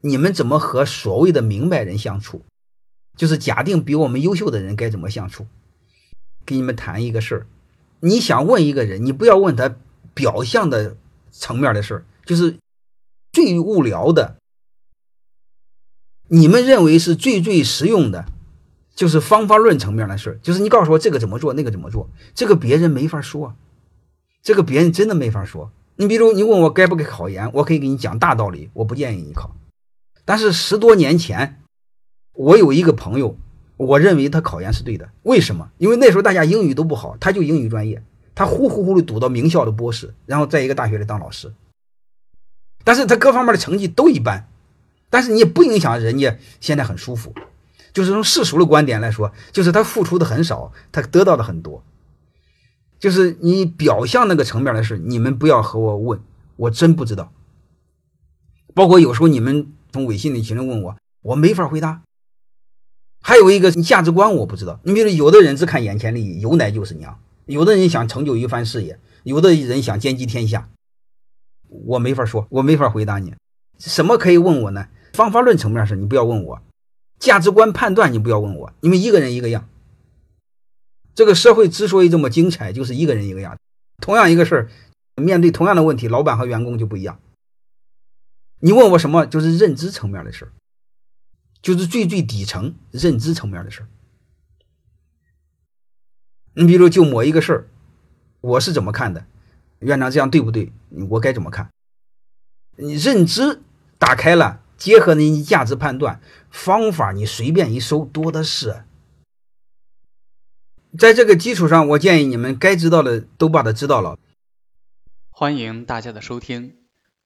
你们怎么和所谓的明白人相处？就是假定比我们优秀的人该怎么相处？给你们谈一个事儿，你想问一个人，你不要问他表象的层面的事儿，就是最无聊的，你们认为是最最实用的，就是方法论层面的事儿，就是你告诉我这个怎么做，那个怎么做，这个别人没法说，这个别人真的没法说。你比如你问我该不该考研，我可以给你讲大道理，我不建议你考。但是十多年前，我有一个朋友，我认为他考研是对的。为什么？因为那时候大家英语都不好，他就英语专业，他呼呼呼的读到名校的博士，然后在一个大学里当老师。但是他各方面的成绩都一般，但是你也不影响人家现在很舒服。就是从世俗的观点来说，就是他付出的很少，他得到的很多。就是你表象那个层面的事，你们不要和我问，我真不知道。包括有时候你们。从微信里群里问我，我没法回答。还有一个价值观我不知道。你比如有的人只看眼前利益，有奶就是娘；有的人想成就一番事业，有的人想兼济天下。我没法说，我没法回答你。什么可以问我呢？方法论层面是你不要问我，价值观判断你不要问我，你们一个人一个样。这个社会之所以这么精彩，就是一个人一个样。同样一个事儿，面对同样的问题，老板和员工就不一样。你问我什么？就是认知层面的事儿，就是最最底层认知层面的事儿。你比如就某一个事儿，我是怎么看的？院长这样对不对？我该怎么看？你认知打开了，结合你价值判断方法，你随便一搜多的是。在这个基础上，我建议你们该知道的都把它知道了。欢迎大家的收听。